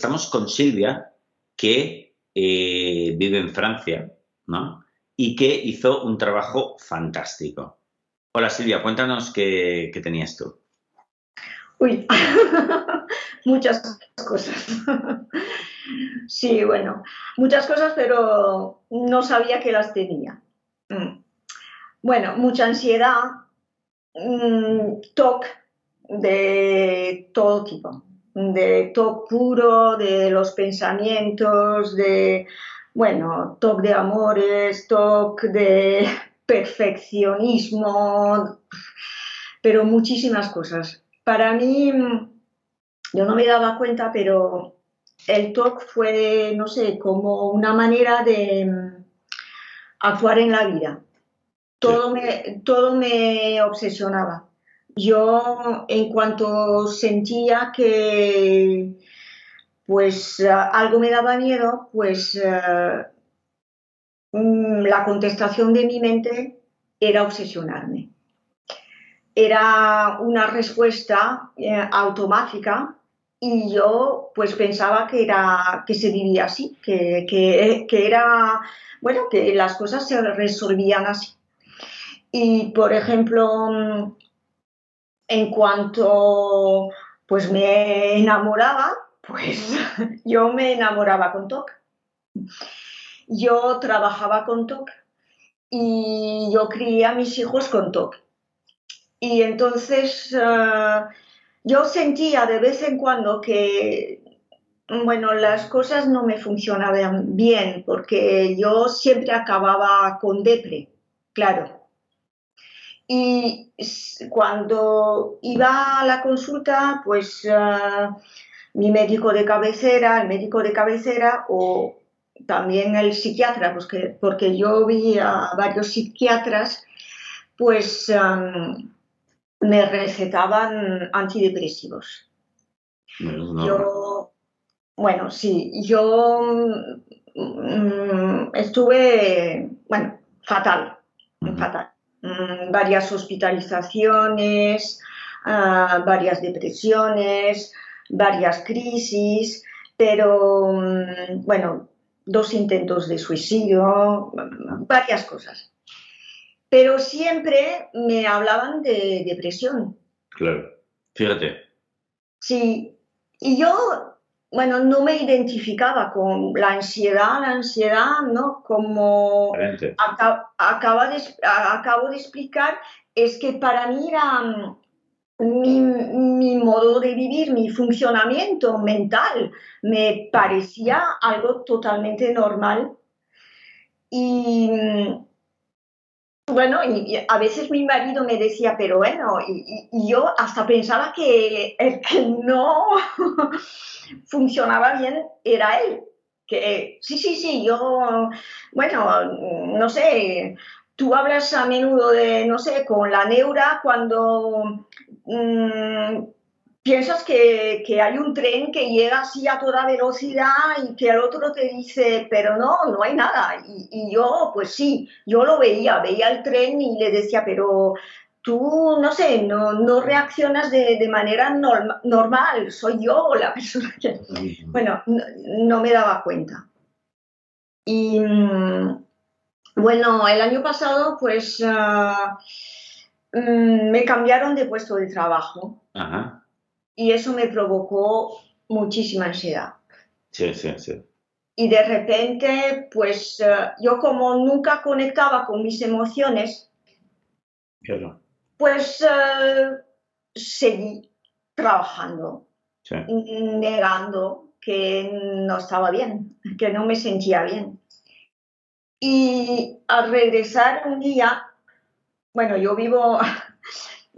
Estamos con Silvia, que eh, vive en Francia, ¿no? Y que hizo un trabajo fantástico. Hola Silvia, cuéntanos qué, tenías tú. Uy, muchas cosas. sí, bueno, muchas cosas, pero no sabía que las tenía. Mm. Bueno, mucha ansiedad, mm, TOC de todo tipo de TOC puro, de los pensamientos, de, bueno, TOC de amores, TOC de perfeccionismo, pero muchísimas cosas. Para mí, yo no me daba cuenta, pero el TOC fue, no sé, como una manera de actuar en la vida. Todo, me, todo me obsesionaba yo en cuanto sentía que pues algo me daba miedo, pues eh, mm, la contestación de mi mente era obsesionarme. Era una respuesta eh, automática y yo pues pensaba que era que se vivía así, que, que, era bueno que las cosas se resolvían así. Y por ejemplo en cuanto pues me enamoraba, pues yo me enamoraba con TOC. Yo trabajaba con TOC y yo crié a mis hijos con TOC. Y entonces eh, yo sentía de vez en cuando que, bueno, las cosas no me funcionaban bien porque yo siempre acababa con depre, claro. Y cuando iba a la consulta, pues ah, mi médico de cabecera, el médico de cabecera o también el psiquiatra, pues porque yo vi a varios psiquiatras, pues me recetaban antidepresivos. Yo, bueno, sí, yo mm, estuve, bueno, fatal, fatal. Mm, varias hospitalizaciones, ah, varias depresiones, varias crisis, pero mm, bueno, dos intentos de suicidio, varias cosas. Pero siempre me hablaban de depresión. Claro, fíjate. Sí, y yo bueno, no me identificaba con la ansiedad, la ansiedad, ¿no? Como acaba de, acabo de explicar, es que para mí era mm, mi, mi, modo de vivir, mi funcionamiento mental, me parecía algo totalmente normal. Y, mm, bueno, y, a veces mi marido me decía, pero bueno, y, yo hasta pensaba que el que no funcionaba bien era él. Que sí, sí, sí, yo, bueno, no sé, tú hablas a menudo de, no sé, con la neura cuando mm, piensas que, hay un tren que llega así a toda velocidad y que el otro te dice, pero no, no hay nada. Y, yo, pues sí, yo lo veía, veía el tren y le decía, pero tú, no sé, no, no reaccionas de, manera normal, soy yo la persona que... Bueno, no, me daba cuenta. Y mm, bueno, el año pasado, pues... Ah, mm, me cambiaron de puesto de trabajo. Ajá y eso me provocó muchísima ansiedad. Sí, sí, sí. Y de repente, pues eh, yo como nunca conectaba con mis emociones, pues eh, seguí trabajando, negando que no estaba bien, que no me sentía bien. Y al regresar un día, bueno, yo vivo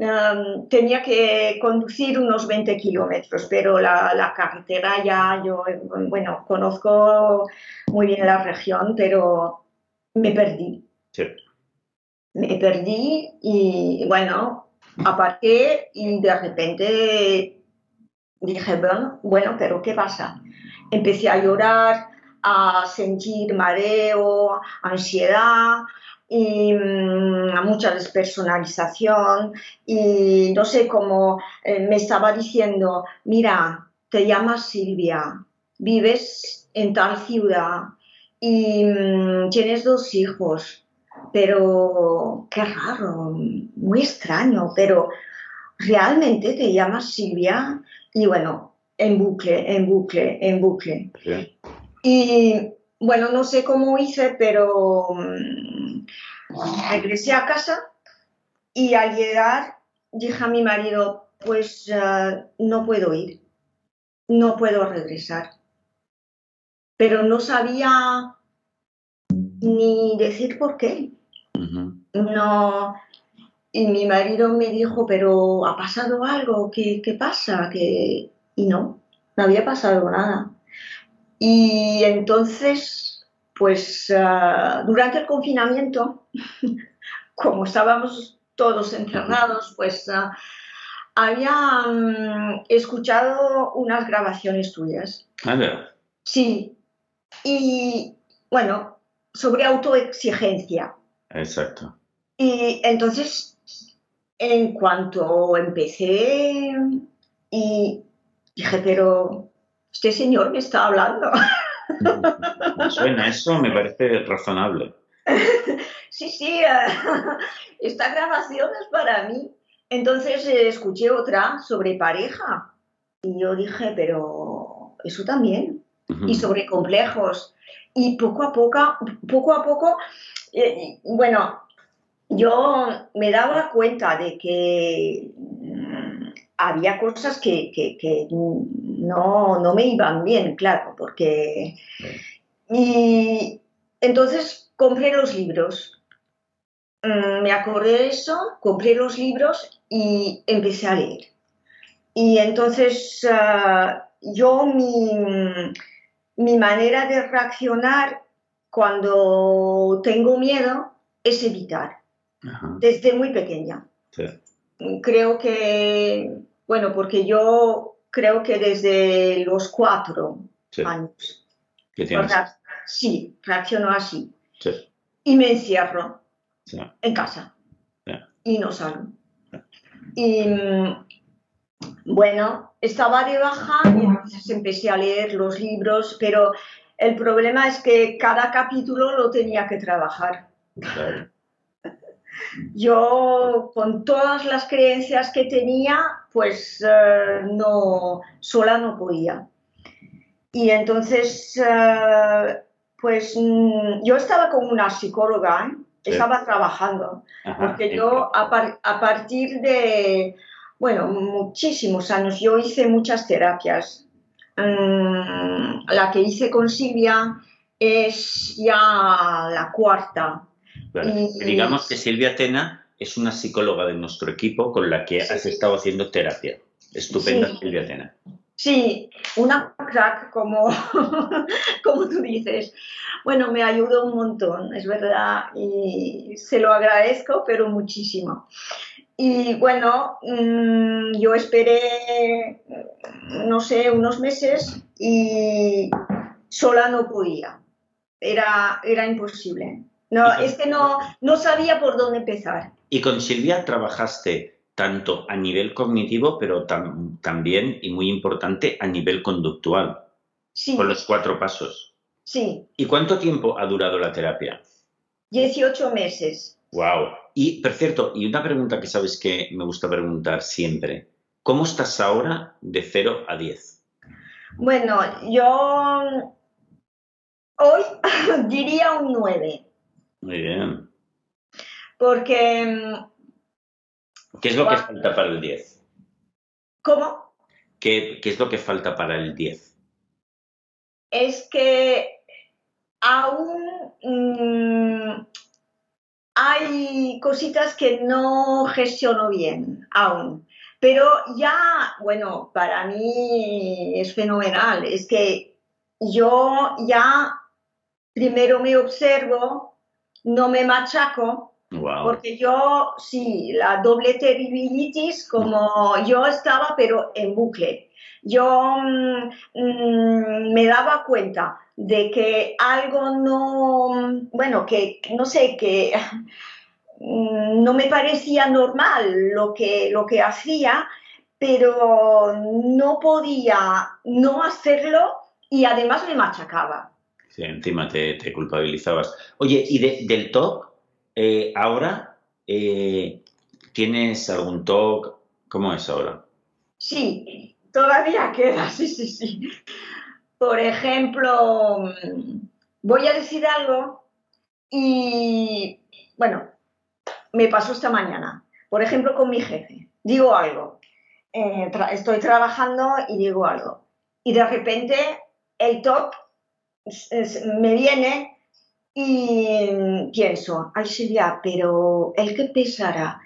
em, tenía que conducir unos 20 kilómetros, pero la, la, carretera ya, yo, bueno, conozco muy bien la región, pero me perdí. Sí. Me perdí y, bueno, aparqué y de repente dije, bueno, bueno, pero ¿qué pasa? Empecé a llorar, a sentir mareo, ansiedad, y mm, mucha despersonalización. Y no sé cómo eh, me estaba diciendo, mira, te llamas Silvia, vives en tal ciudad y mm, tienes dos hijos, pero qué raro, muy extraño, pero realmente te llamas Silvia y bueno, en bucle, en bucle, en bucle. Y bueno, no sé cómo hice, pero mm, regresé a casa y al llegar dije a mi marido, pues eh, no puedo ir, no puedo regresar. Pero no sabía ni decir por qué. No. Y mi marido me dijo, pero ¿ha pasado algo? ¿Qué, qué pasa? Y no, no había pasado nada. Y entonces, pues ah, durante el confinamiento, como estábamos todos encerrados, pues uh, había mm, escuchado unas grabaciones tuyas. Ah, sí. Y bueno, sobre autoexigencia. Exacto. Y entonces, en cuanto empecé y dije, pero este señor me está hablando. suena eso, me parece razonable. Sí, sí, esta grabación es para mí. Entonces eh, escuché otra sobre pareja y yo dije, pero eso también. Y sobre complejos. Y poco a poco, poco a poco, eh, bueno, yo me daba cuenta de que había cosas que, que no, me iban bien, claro, porque... Y entonces compré los libros. Mm, me acordé de eso, compré los libros y empecé a leer. Y entonces ah, yo mi, mi, manera de reaccionar cuando tengo miedo es evitar, desde muy pequeña. Creo que, bueno, porque yo creo que desde los cuatro años. ¿Qué tienes? sí, reacciono así. Y me encierro en casa. Y no salgo. Y mm, bueno, estaba de baja y entonces empecé a leer los libros, pero el problema es que cada capítulo lo tenía que trabajar. Yo, con todas las creencias que tenía, pues eh, no, sola no podía. Y entonces, eh, pues mm, yo estaba con una psicóloga, ¿eh? estaba trabajando, porque yo a, partir de, bueno, muchísimos años, yo hice muchas terapias. Mm, la que hice con Silvia es ya la cuarta Digamos que Silvia Tena es una psicóloga de nuestro equipo con la que has estado haciendo terapia. Estupenda Silvia Tena. Sí, una crack, como, como tú dices. Bueno, me ayudó un montón, es verdad, y se lo agradezco, pero muchísimo. Y bueno, mm, yo esperé, no sé, unos meses y sola no podía. Era, era imposible. No, es que no, no sabía por dónde empezar. Y con Silvia trabajaste tanto a nivel cognitivo, pero también, y muy importante, a nivel conductual. Sí. Con los cuatro pasos. Sí. ¿Y cuánto tiempo ha durado la terapia? 18 meses. Wow. Y, por cierto, y una pregunta que sabes que me gusta preguntar siempre. ¿Cómo estás ahora de 0 a 10? Bueno, yo hoy diría un 9. Muy bien. Porque... Mm, ¿Qué es lo que falta para el 10? ¿Cómo? ¿Qué, es lo que falta para el 10? Es que aún, mm, hay cositas que no gestiono bien aún. Pero ya, bueno, para mí es fenomenal. Es que yo ya primero me observo, no me machaco, porque yo, sí, la doble terribilitis, como yo estaba, pero en bucle. Yo mm, mm, me daba cuenta de que algo no, bueno, que no sé, que mm, no me parecía normal lo que, lo que hacía, pero no podía no hacerlo y además me machacaba. Sí, encima te, culpabilizabas. Oye, ¿y del TOC? Eh, ahora, eh, ¿tienes algún TOC? ¿Cómo es ahora? Sí, todavía queda, sí, sí, sí. Por ejemplo, voy a decir algo y, bueno, me pasó esta mañana. Por ejemplo, con mi jefe. Digo algo. Eh, estoy trabajando y digo algo. Y de repente el top me viene y pienso, ay Silvia, pero el que pesará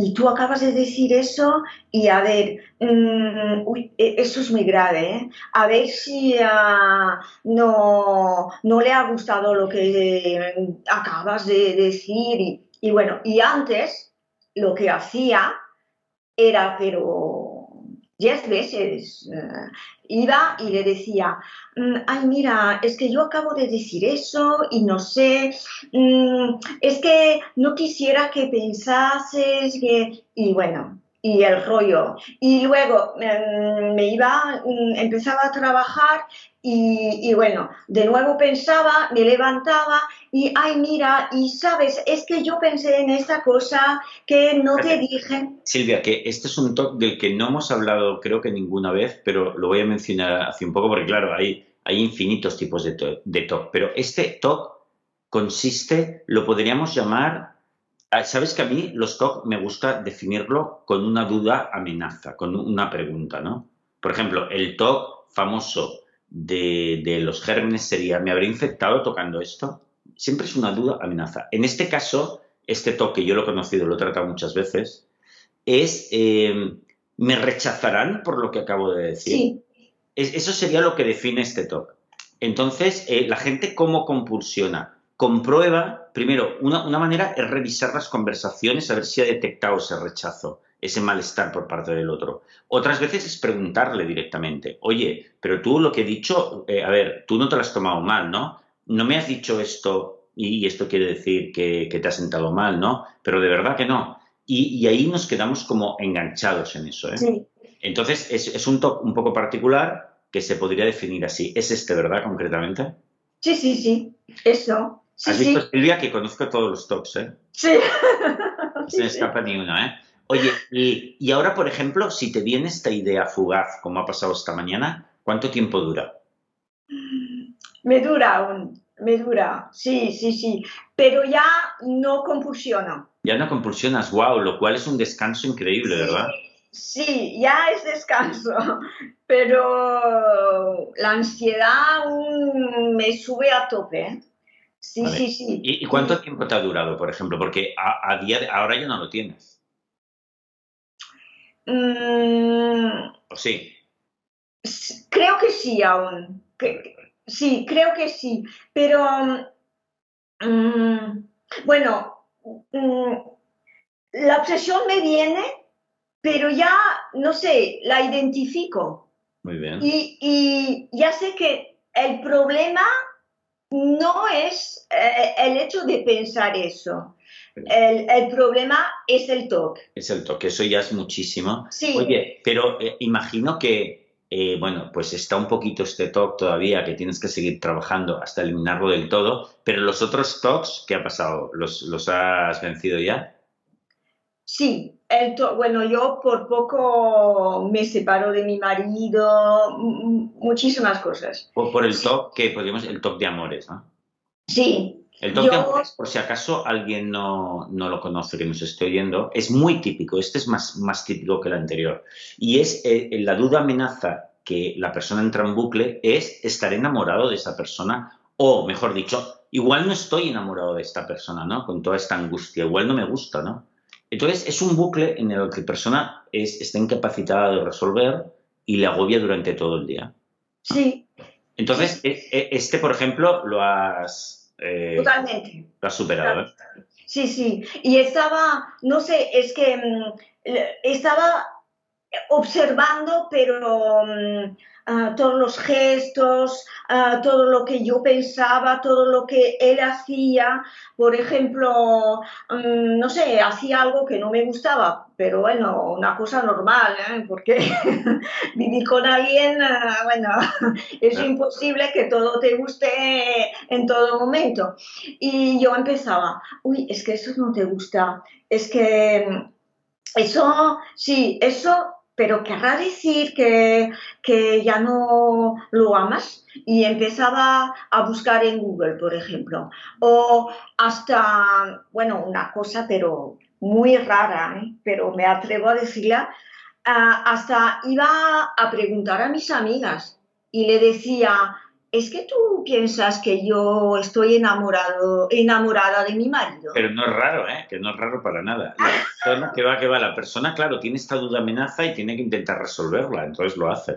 y tú acabas de decir eso y a ver, mm, e, eso es muy grave, ¿eh? a ver si ah, no, no, le ha gustado lo que acabas de decir. y bueno, y antes lo que hacía era, pero diez veces eh, iba y le decía, mm, ay, mira, es que yo acabo de decir eso y no sé, mm, es que no quisiera que pensases que... Y bueno, y el rollo. Y luego em, me iba, mm, empezaba a trabajar y, bueno, de nuevo pensaba, me levantaba y, ay, mira, y sabes, es que yo pensé en esta cosa que no te dije. Silvia, que este es un talk del que no hemos hablado creo que ninguna vez, pero lo voy a mencionar hace un poco porque claro, hay, hay infinitos tipos de, de talk, pero este talk consiste, lo podríamos llamar sabes que a mí los TOC me gusta definirlo con una duda amenaza, con una pregunta, ¿no? Por ejemplo, el TOC famoso de, los gérmenes sería, ¿me habré infectado tocando esto? Siempre es una duda amenaza. En este caso, este TOC, que yo lo he conocido, lo he tratado muchas veces, es, eh, ¿me rechazarán por lo que acabo de decir? Sí. eso sería lo que define este TOC. Entonces, eh, la gente cómo compulsiona comprueba, primero, una, manera es revisar las conversaciones a ver si ha detectado ese rechazo, ese malestar por parte del otro. Otras veces es preguntarle directamente, oye, pero tú lo que he dicho, eh, a ver, tú no te lo has tomado mal, ¿no? No me has dicho esto y, esto quiere decir que, te ha sentado mal, ¿no? Pero de verdad que no. Y, ahí nos quedamos como enganchados en eso, ¿eh? Sí. Entonces, es, es un toque un poco particular que se podría definir así. ¿Es este, verdad, concretamente? Sí, sí, sí, eso. Has visto, Silvia, que conozco todos los tops, ¿eh? Sí. No se me escapa ni uno, ¿eh? Oye, y, ahora, por ejemplo, si te viene esta idea fugaz, como ha pasado esta mañana, ¿cuánto tiempo dura? Me dura aún, me dura, sí, sí, sí, pero ya no compulsiono. Ya no compulsionas, wow, lo cual es un descanso increíble, ¿verdad? Sí, ya es descanso, pero la ansiedad aún me sube a tope. Sí, sí, sí. ¿Y, cuánto tiempo te ha durado, por ejemplo? Porque a, día de, ahora ya no lo tienes. Mm. ¿O sí? Creo que sí aún. sí, creo que sí. Pero, mm, bueno, mm, la obsesión me viene, pero ya, no sé, la identifico. Muy bien. Y, y ya sé que el problema no es eh, el hecho de pensar eso. El, problema es el toque. Es el toque, eso ya es muchísimo. Sí. Oye, pero eh, imagino que, eh, bueno, pues está un poquito este toque todavía, que tienes que seguir trabajando hasta eliminarlo del todo, pero los otros toques, ¿qué ha pasado? ¿Los, los has vencido ya? Sí, el bueno, yo por poco me separo de mi marido, muchísimas cosas. Por, por el top que podríamos, el top de amores, ¿no? Sí. El top de amores, por si acaso alguien no, lo conoce, que nos esté oyendo, es muy típico, este es más, más típico que el anterior. Y es eh, la duda amenaza que la persona entra en bucle es estar enamorado de esa persona o, mejor dicho, igual no estoy enamorado de esta persona, ¿no? Con toda esta angustia, igual no me gusta, ¿no? Entonces es un bucle en el que la persona es, está incapacitada de resolver y le agobia durante todo el día. Sí. Entonces, e, e, este, por ejemplo, lo has... Eh, Totalmente. Lo has superado, ¿eh? Sí, sí. Y estaba, no sé, es que mm, estaba observando, pero mm, ah, todos los gestos, ah, todo lo que yo pensaba, todo lo que él hacía. Por ejemplo, mm, no sé, hacía algo que no me gustaba, pero bueno, una cosa normal, ¿eh? porque vivir con alguien, ah, bueno, es imposible que todo te guste en todo momento. Y yo empezaba, uy, es que eso no te gusta, es que eso, sí, eso pero querrá decir que, ya no lo amas y empezaba a buscar en Google, por ejemplo. O hasta, bueno, una cosa, pero muy rara, ¿eh? pero me atrevo a decirla, ah, hasta iba a preguntar a mis amigas y le decía, es que tú piensas que yo estoy enamorado, enamorada de mi marido. Pero no es raro, ¿eh? Que no es raro para nada. La persona que va, que va, la persona, claro, tiene esta duda amenaza y tiene que intentar resolverla, entonces lo hace.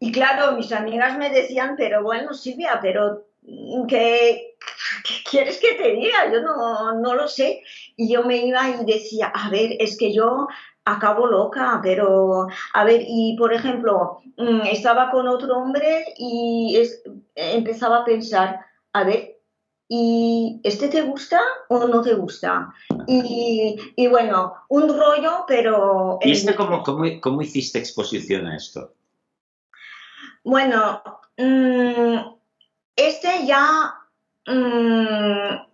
Y claro, mis amigas me decían, pero bueno, Silvia, pero ¿qué, quieres que te diga? Yo no, no lo sé. Y yo me iba y decía, a ver, es que yo acabo loca, pero a ver, y por ejemplo, mm, estaba con otro hombre y empezaba a pensar, a ver, ¿y este te gusta o no te gusta? Y, bueno, un rollo, pero... ¿Y este cómo, cómo, hiciste exposición a esto? Bueno, mm, este ya mm,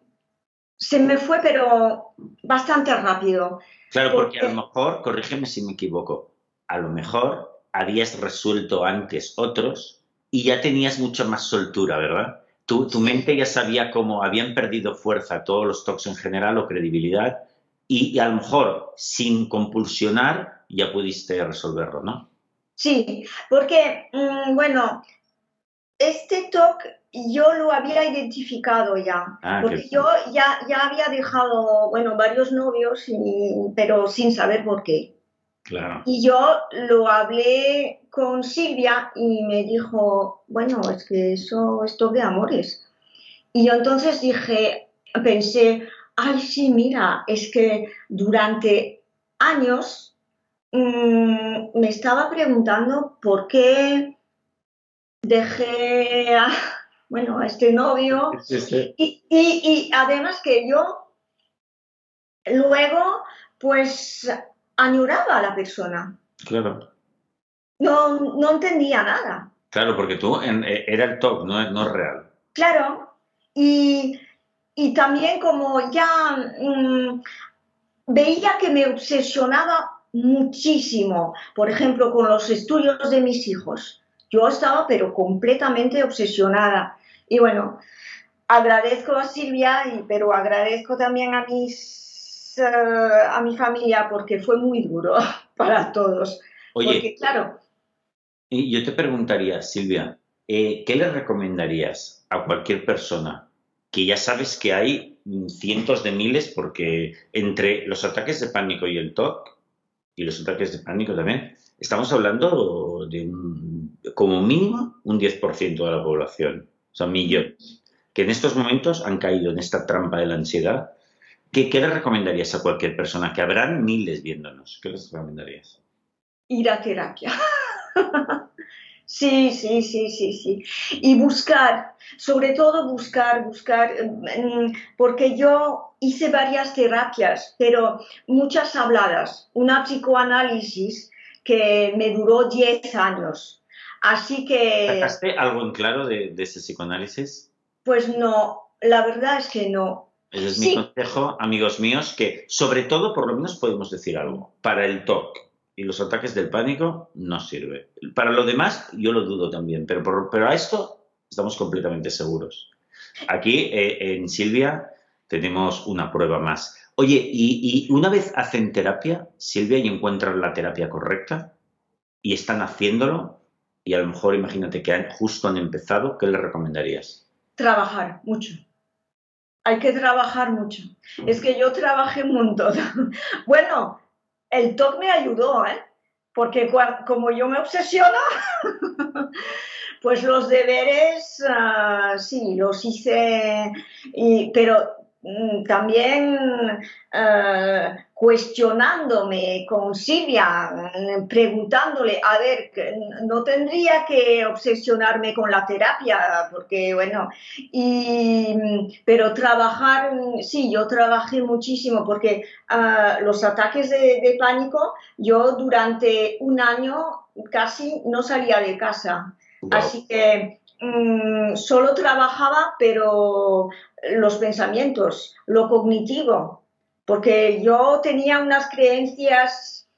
se me fue, pero bastante rápido. Claro, porque, a lo mejor, corrígeme si me equivoco, a lo mejor habías resuelto antes otros y ya tenías mucha más soltura, ¿verdad? Tu, tu mente ya sabía cómo habían perdido fuerza todos los talks en general o credibilidad y, a lo mejor sin compulsionar ya pudiste resolverlo, ¿no? Sí, porque, mm, bueno, este talk yo lo había identificado ya, ah, porque yo ya, ya había dejado, bueno, varios novios, pero sin saber por qué. Claro. Y yo lo hablé con Silvia y me dijo, bueno, es que eso es todo de amores. Y yo entonces dije, pensé, ay, sí, mira, es que durante años mm, me estaba preguntando por qué dejé a, bueno, a este novio. Y, además que yo luego, pues, añoraba a la persona. Claro. No, no entendía nada. Claro, porque tú eh, era el top, no, no es real. Claro. Y, también como ya mm, veía que me obsesionaba muchísimo, por ejemplo, con los estudios de mis hijos. Yo estaba pero completamente obsesionada. Y bueno, agradezco a Silvia, y, pero agradezco también a, mis, eh, a mi familia porque fue muy duro para todos. Oye, claro. Y yo te preguntaría, Silvia, eh, ¿qué le recomendarías a cualquier persona que ya sabes que hay cientos de miles porque entre los ataques de pánico y el TOC y los ataques de pánico también, estamos hablando de como mínimo un 10% de la población, o sea, millones, que en estos momentos han caído en esta trampa de la ansiedad. ¿Qué, qué le recomendarías a cualquier persona? Que habrán miles viéndonos. ¿Qué les recomendarías? Ir a terapia. Sí, sí, sí, sí, sí. Y buscar, sobre todo buscar, buscar, mm, porque yo hice varias terapias, pero muchas habladas. Una psicoanálisis que me duró 10 años. Así que... ¿Sacaste algo en claro de, ese psicoanálisis? Pues no, la verdad es que no. Ese es mi consejo, amigos míos, que sobre todo, por lo menos podemos decir algo. Para el TOC y los ataques del pánico no sirve. Para lo demás, yo lo dudo también, pero, pero a esto estamos completamente seguros. Aquí, eh, en Silvia, tenemos una prueba más. Oye, y, una vez hacen terapia, Silvia, y encuentran la terapia correcta, y están haciéndolo, y a lo mejor imagínate que justo han empezado, ¿qué le recomendarías? Trabajar mucho. hay que trabajar mucho. Es que yo trabajé un montón. Bueno, el TOC me ayudó, ¿eh? Porque como yo me obsesiono, pues los deberes, uh, sí, los hice, y, pero también eh, cuestionándome con Silvia, mm, preguntándole, a ver, no tendría que obsesionarme con la terapia, porque bueno, y, pero trabajar, sí, yo trabajé muchísimo, porque eh, los ataques de, pánico, yo durante un año casi no salía de casa. Así que mm, solo trabajaba, pero los pensamientos, lo cognitivo, porque yo tenía unas creencias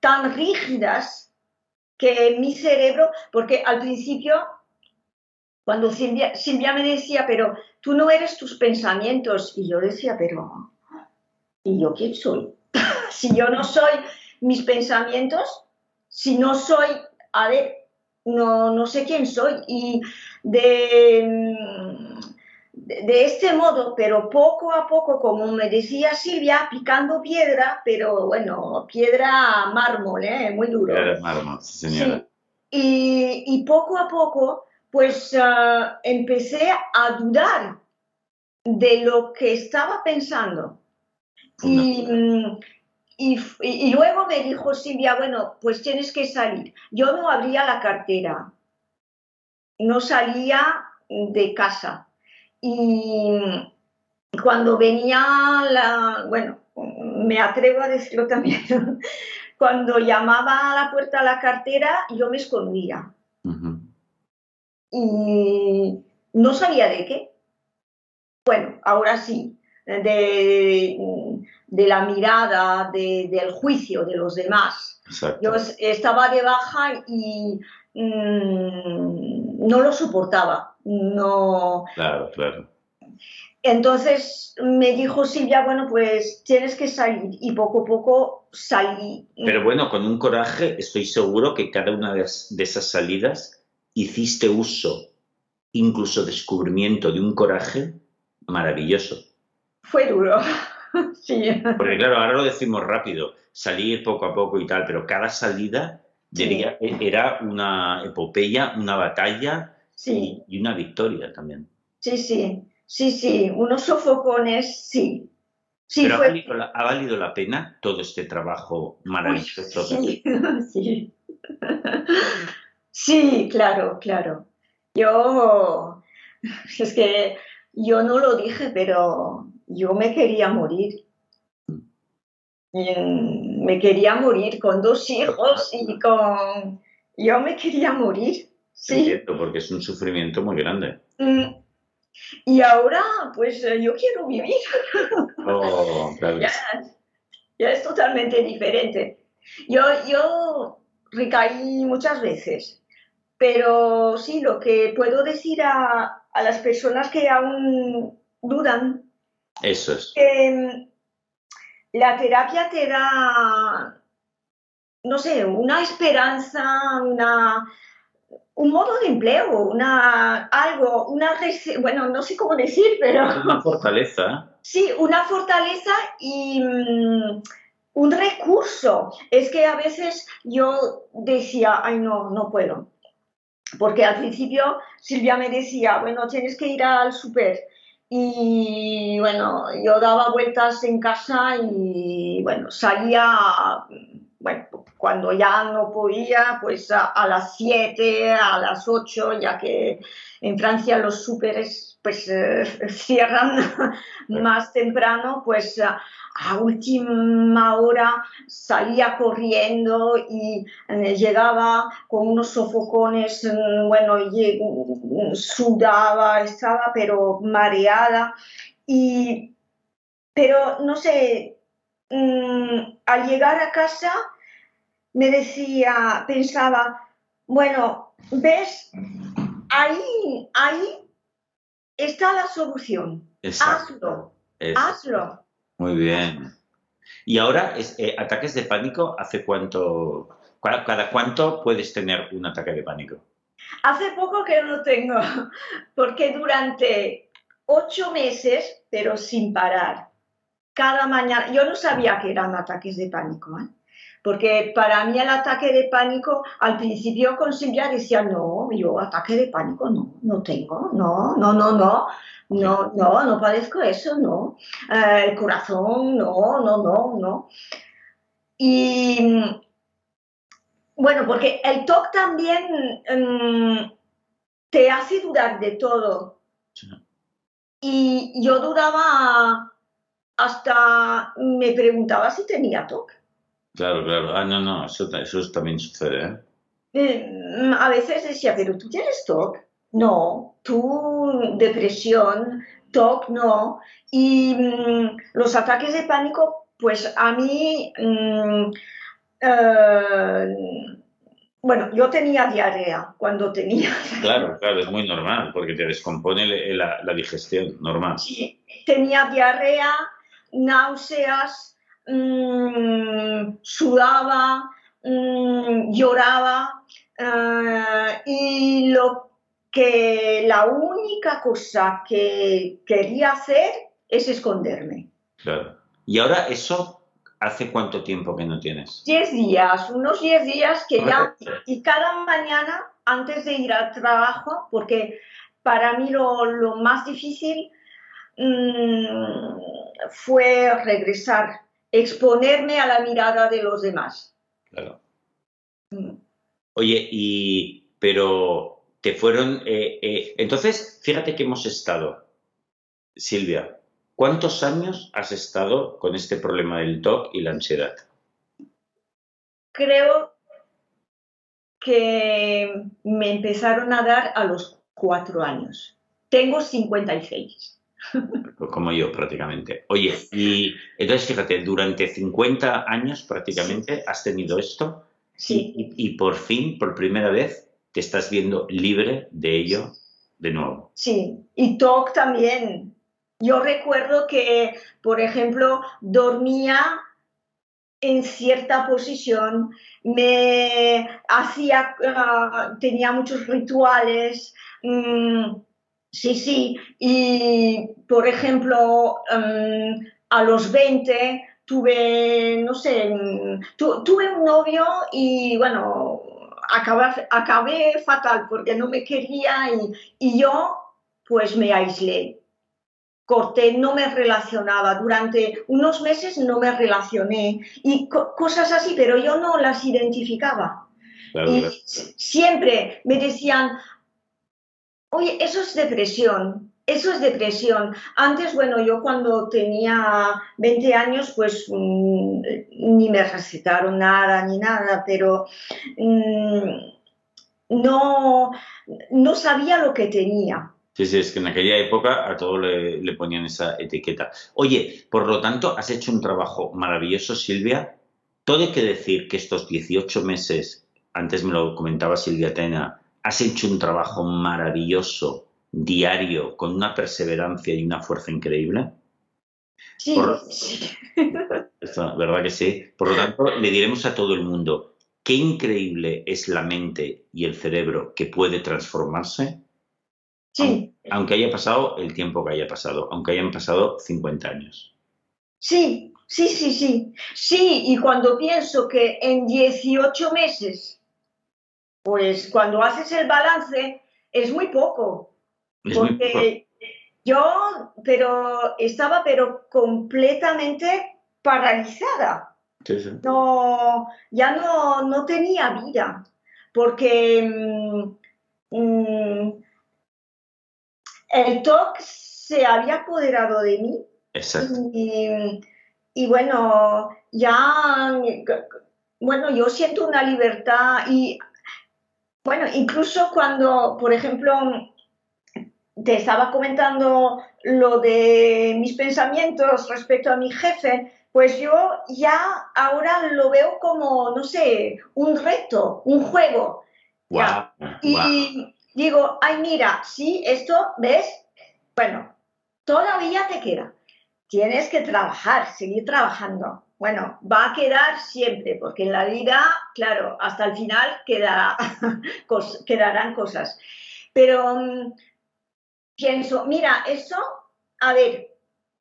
tan rígidas que mi cerebro, porque al principio, cuando Silvia, me decía, pero tú no eres tus pensamientos, y yo decía, pero, ¿y yo quién soy? si yo no soy mis pensamientos, si no soy, a ver, no, no sé quién soy, y de de, este modo, pero poco a poco, como me decía Silvia, picando piedra, pero bueno, piedra mármol, ¿eh? muy duro. Piedra mármol, señora. Y, poco a poco, pues ah, empecé a dudar de lo que estaba pensando. Y, y, luego me dijo Silvia, bueno, pues tienes que salir. Yo no abría la cartera, no salía de casa y cuando venía la, bueno, me atrevo a decirlo también, cuando llamaba a la puerta a la cartera, yo me escondía. Y no sabía de qué. Bueno, ahora sí, de, la mirada, del juicio de los demás. Yo estaba de baja y mm, no lo soportaba no... Claro, claro. Entonces me dijo Silvia, bueno, pues tienes que salir y poco a poco salí. Pero bueno, con un coraje estoy seguro que cada una de, esas salidas hiciste uso, incluso descubrimiento de un coraje maravilloso. Fue duro, sí. Porque claro, ahora lo decimos rápido, salir poco a poco y tal, pero cada salida era una epopeya, una batalla Sí. Y una victoria también. Sí, sí, sí, sí, unos sofocones, sí. sí Pero ha, valido la, pena todo este trabajo maravilloso. sí, sí. sí, claro, claro. Yo, es que yo no lo dije, pero yo me quería morir. Mm, me quería morir con dos hijos y con... Yo me quería morir. Sí. porque es un sufrimiento muy grande. Mm. Y ahora, pues eh, yo quiero vivir. Oh, claro. ya, es totalmente diferente. Yo, yo recaí muchas veces, pero sí, lo que puedo decir a, a las personas que aún dudan. Eso es. Mm, la terapia te da, no sé, una esperanza, una un modo de empleo, una, algo, una, bueno, no sé cómo decir, pero... Una fortaleza. Sí, una fortaleza y mm, un recurso. Es que a veces yo decía, ay, no, no puedo. Porque al principio Silvia me decía, bueno, tienes que ir al súper. Y bueno, yo daba vueltas en casa y bueno, salía bueno, cuando ya no podía, pues a, las 7, a las 8, ya que en Francia los súperes pues eh, cierran más temprano, pues a última hora salía corriendo y eh, llegaba con unos sofocones, mm, bueno, mm, sudaba, estaba pero mareada y pero no sé, Mm, al llegar a casa me decía, pensaba, bueno, ¿ves? Ahí, ahí está la solución. Hazlo. Hazlo. Muy bien. Y ahora, eh, ataques de pánico, ¿hace cuánto, cada cuánto puedes tener un ataque de pánico? Hace poco que no tengo, porque durante ocho meses, pero sin parar. Cada mañana, yo no sabía que eran ataques de pánico, ¿eh? Porque para mí el ataque de pánico, al principio con Silvia decía, no, yo ataque de pánico no, no tengo, no, no, no, no, no, no, no padezco eso, no, eh, el corazón, no, no, no, no. Y bueno, porque el TOC también mm, te hace dudar de todo. Y yo dudaba hasta, me preguntaba si tenía TOC. Claro, claro. Ah, no, no, eso, también sucede. ¿eh? Eh, a veces decía, pero tú tienes TOC. No, tú depresión, TOC no. Y mm, los ataques de pánico, pues a mí mm, eh, bueno, yo tenía diarrea cuando tenía. Claro, claro, es muy normal, porque te descompone la, digestión, normal. Sí, tenía diarrea, náuseas, mm, sudaba, mm, lloraba, eh, y lo que la única cosa que quería hacer es esconderme. Claro. Y ahora eso ¿Hace cuánto tiempo que no tienes? Diez días, unos diez días que ya, y cada mañana antes de ir al trabajo, porque para mí lo, más difícil mm, fue regresar, exponerme a la mirada de los demás. Claro. Mm. Oye, y, pero te fueron, eh, eh, entonces, fíjate que hemos estado, Silvia, ¿Cuántos años has estado con este problema del TOC y la ansiedad? Creo que me empezaron a dar a los cuatro años. Tengo 56. Pues como yo prácticamente. Oye, y entonces fíjate, durante 50 años prácticamente has tenido esto. Sí. Y, y, por fin, por primera vez, te estás viendo libre de ello de nuevo. Sí, y TOC también. Yo recuerdo que, por ejemplo, dormía en cierta posición, me hacía, ah, tenía muchos rituales, mm, sí, sí, y por ejemplo, mm, a los 20 tuve, no sé, mm, tuve un novio y bueno, acabé, acabé, fatal porque no me quería y, y yo pues me aislé corté, no me relacionaba. Durante unos meses no me relacioné y cosas así, pero yo no las identificaba. y siempre me decían, oye, eso es depresión, eso es depresión. Antes, bueno, yo cuando tenía 20 años, pues mm, ni me recetaron nada, ni nada, pero mm, no, no sabía lo que tenía. Sí, sí, es que en aquella época a todo le, ponían esa etiqueta. Oye, por lo tanto, has hecho un trabajo maravilloso, Silvia. Todo hay que decir que estos 18 meses, antes me lo comentaba Silvia Tena, has hecho un trabajo maravilloso, diario, con una perseverancia y una fuerza increíble. Sí, ¿Verdad que sí? Por lo tanto, le diremos a todo el mundo, qué increíble es la mente y el cerebro que puede transformarse Sí. Aunque haya pasado el tiempo que haya pasado, aunque hayan pasado 50 años. Sí, sí, sí, sí. Sí, y cuando pienso que en 18 meses, pues cuando haces el balance, es muy poco. porque yo, pero estaba pero completamente paralizada. No, ya no, no tenía vida. Porque mm, mm, el TOC se había apoderado de mí. Exacto. Y, bueno, ya, bueno, yo siento una libertad y, bueno, incluso cuando, por ejemplo, te estaba comentando lo de mis pensamientos respecto a mi jefe, pues yo ya ahora lo veo como, no sé, un reto, un juego. Wow, y, digo, ay, mira, sí, esto, ¿ves? Bueno, todavía te queda. Tienes que trabajar, seguir trabajando. Bueno, va a quedar siempre, porque en la vida, claro, hasta el final quedará, quedarán cosas. Pero mm, pienso, mira, eso, a ver.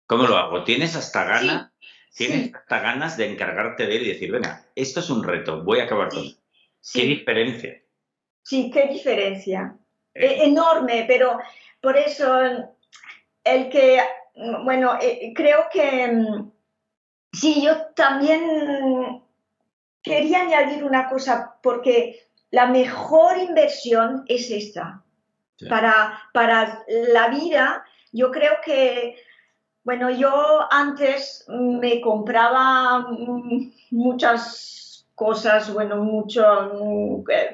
¿Cómo lo hago? ¿Tienes hasta ganas? ¿Tienes hasta ganas de encargarte de él y decir, venga, esto es un reto, voy a acabar con él? ¿Qué diferencia? Sí, qué diferencia. Eh. E, enorme, pero por eso el que, bueno, eh, creo que mm, sí, yo también quería añadir una cosa, porque la mejor inversión es esta. Para, para la vida, yo creo que, bueno, yo antes me compraba mm, muchas cosas, bueno, mucho,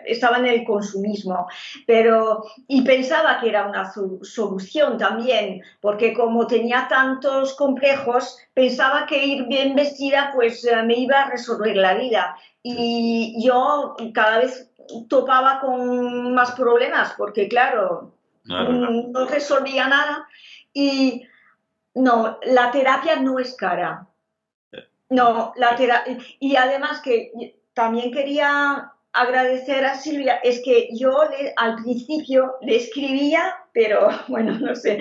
estaba en el consumismo, pero, y pensaba que era una solución también, porque como tenía tantos complejos, pensaba que ir bien vestida pues eh, me iba a resolver la vida. Y yo cada vez topaba con más problemas, porque claro, mm, no resolvía nada. Y no, la terapia no es cara. No, la terapia. Y además que también quería agradecer a Silvia, es que yo al principio le escribía, pero bueno, no sé,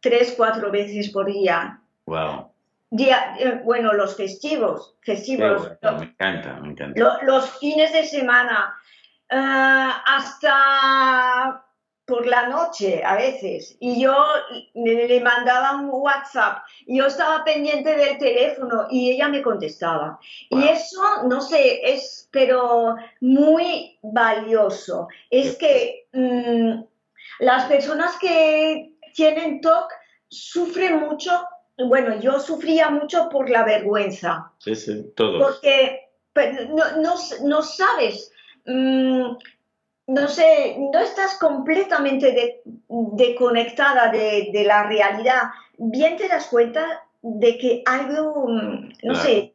tres, cuatro veces por día. Wow. Día, eh, bueno, los festivos, festivos. me encanta, me encanta. los fines de semana, eh, hasta por la noche a veces y yo le, mandaba un WhatsApp y yo estaba pendiente del teléfono y ella me contestaba. Y eso, no sé, es pero muy valioso. Es que mm, las personas que tienen TOC sufren mucho, bueno, yo sufría mucho por la vergüenza. Sí, sí, todos. Porque pues, no, sabes. Mm, no sé, no estás completamente desconectada de, la realidad, bien te das cuenta de que algo, mm, no sé,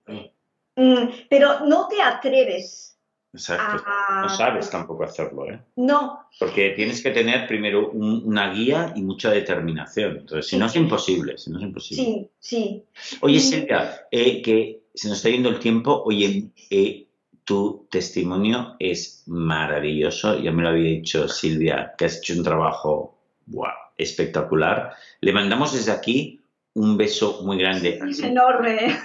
mm, pero no te atreves. Exacto. No sabes tampoco hacerlo, ¿eh? No. Porque tienes que tener primero una guía y mucha determinación. Entonces, si no es imposible, si no es imposible. Sí, sí. Oye, Silvia, eh, que se nos está yendo el tiempo. Oye, eh, tu testimonio es maravilloso. Ya me lo había dicho Silvia, que has hecho un trabajo espectacular. Le mandamos desde aquí un beso muy grande. Es enorme.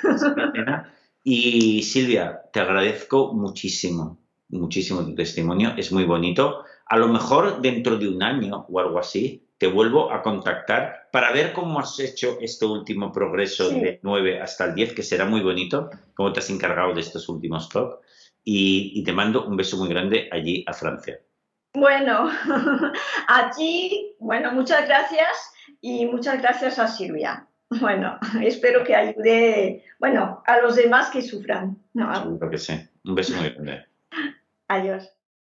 Y Silvia, te agradezco muchísimo, muchísimo tu testimonio. Es muy bonito. A lo mejor dentro de un año o algo así, te vuelvo a contactar para ver cómo has hecho este último progreso de 9 hasta el 10, que será muy bonito, cómo te has encargado de estos últimos talks y, te mando un beso muy grande allí a Francia. Bueno, allí, bueno, muchas gracias y muchas gracias a Silvia. Bueno, espero que ayude, bueno, a los demás que sufran. Seguro que sí. Un beso muy grande. Adiós.